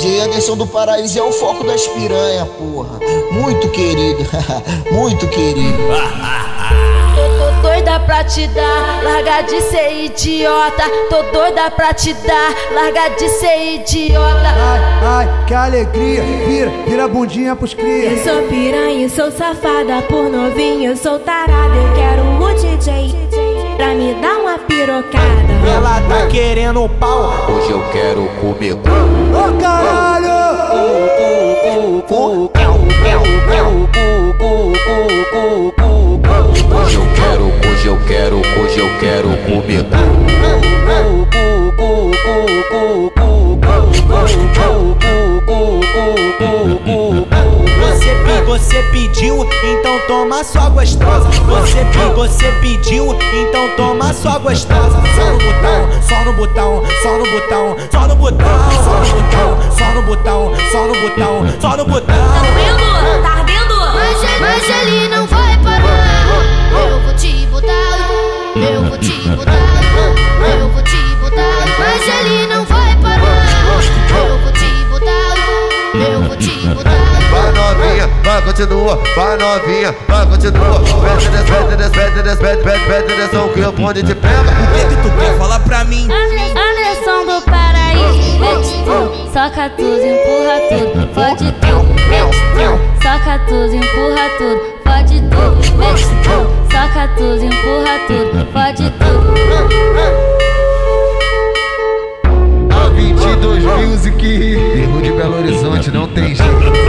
DJ Anderson do Paraíso é o foco das piranha, porra. Muito querido, muito querido. Tô, tô doida pra te dar, larga de ser idiota. Tô doida pra te dar, larga de ser idiota. Ai, ai, que alegria, vira, vira a bundinha pros cria. Eu sou piranha, sou safada, por novinho eu sou tarada. Eu quero o DJ pra me dar querendo pau, Hoje eu quero comer cu. Ô caralho! Hoje eu quero, hoje eu quero, hoje eu quero comer Você, pe- você pediu, então toma sua gostosa. Você, você pediu, então toma sua gostosa. Só no botão, só no botão, só no botão, só no botão, só no botão, só no botão, só no botão, só no botão. Vendo? Tá ardendo? Mas, ele- mas ele não vai parar. Eu vou te botar, eu vou te botar, eu vou te botar. Vai novinha, vai continua, vai novinha, vai continua. Pede des, pede des, pede pede, pede, pede atenção que o bonde te pega. O que que tu quer? Fala pra mim. Anderson do Paraíso, mete tudo, soca tudo, empurra tudo, pode tudo, mete tudo, soca tudo, empurra tudo, pode tudo, mete tudo, soca tudo, empurra tudo, pode tudo. Belo Horizonte, não tem jeito.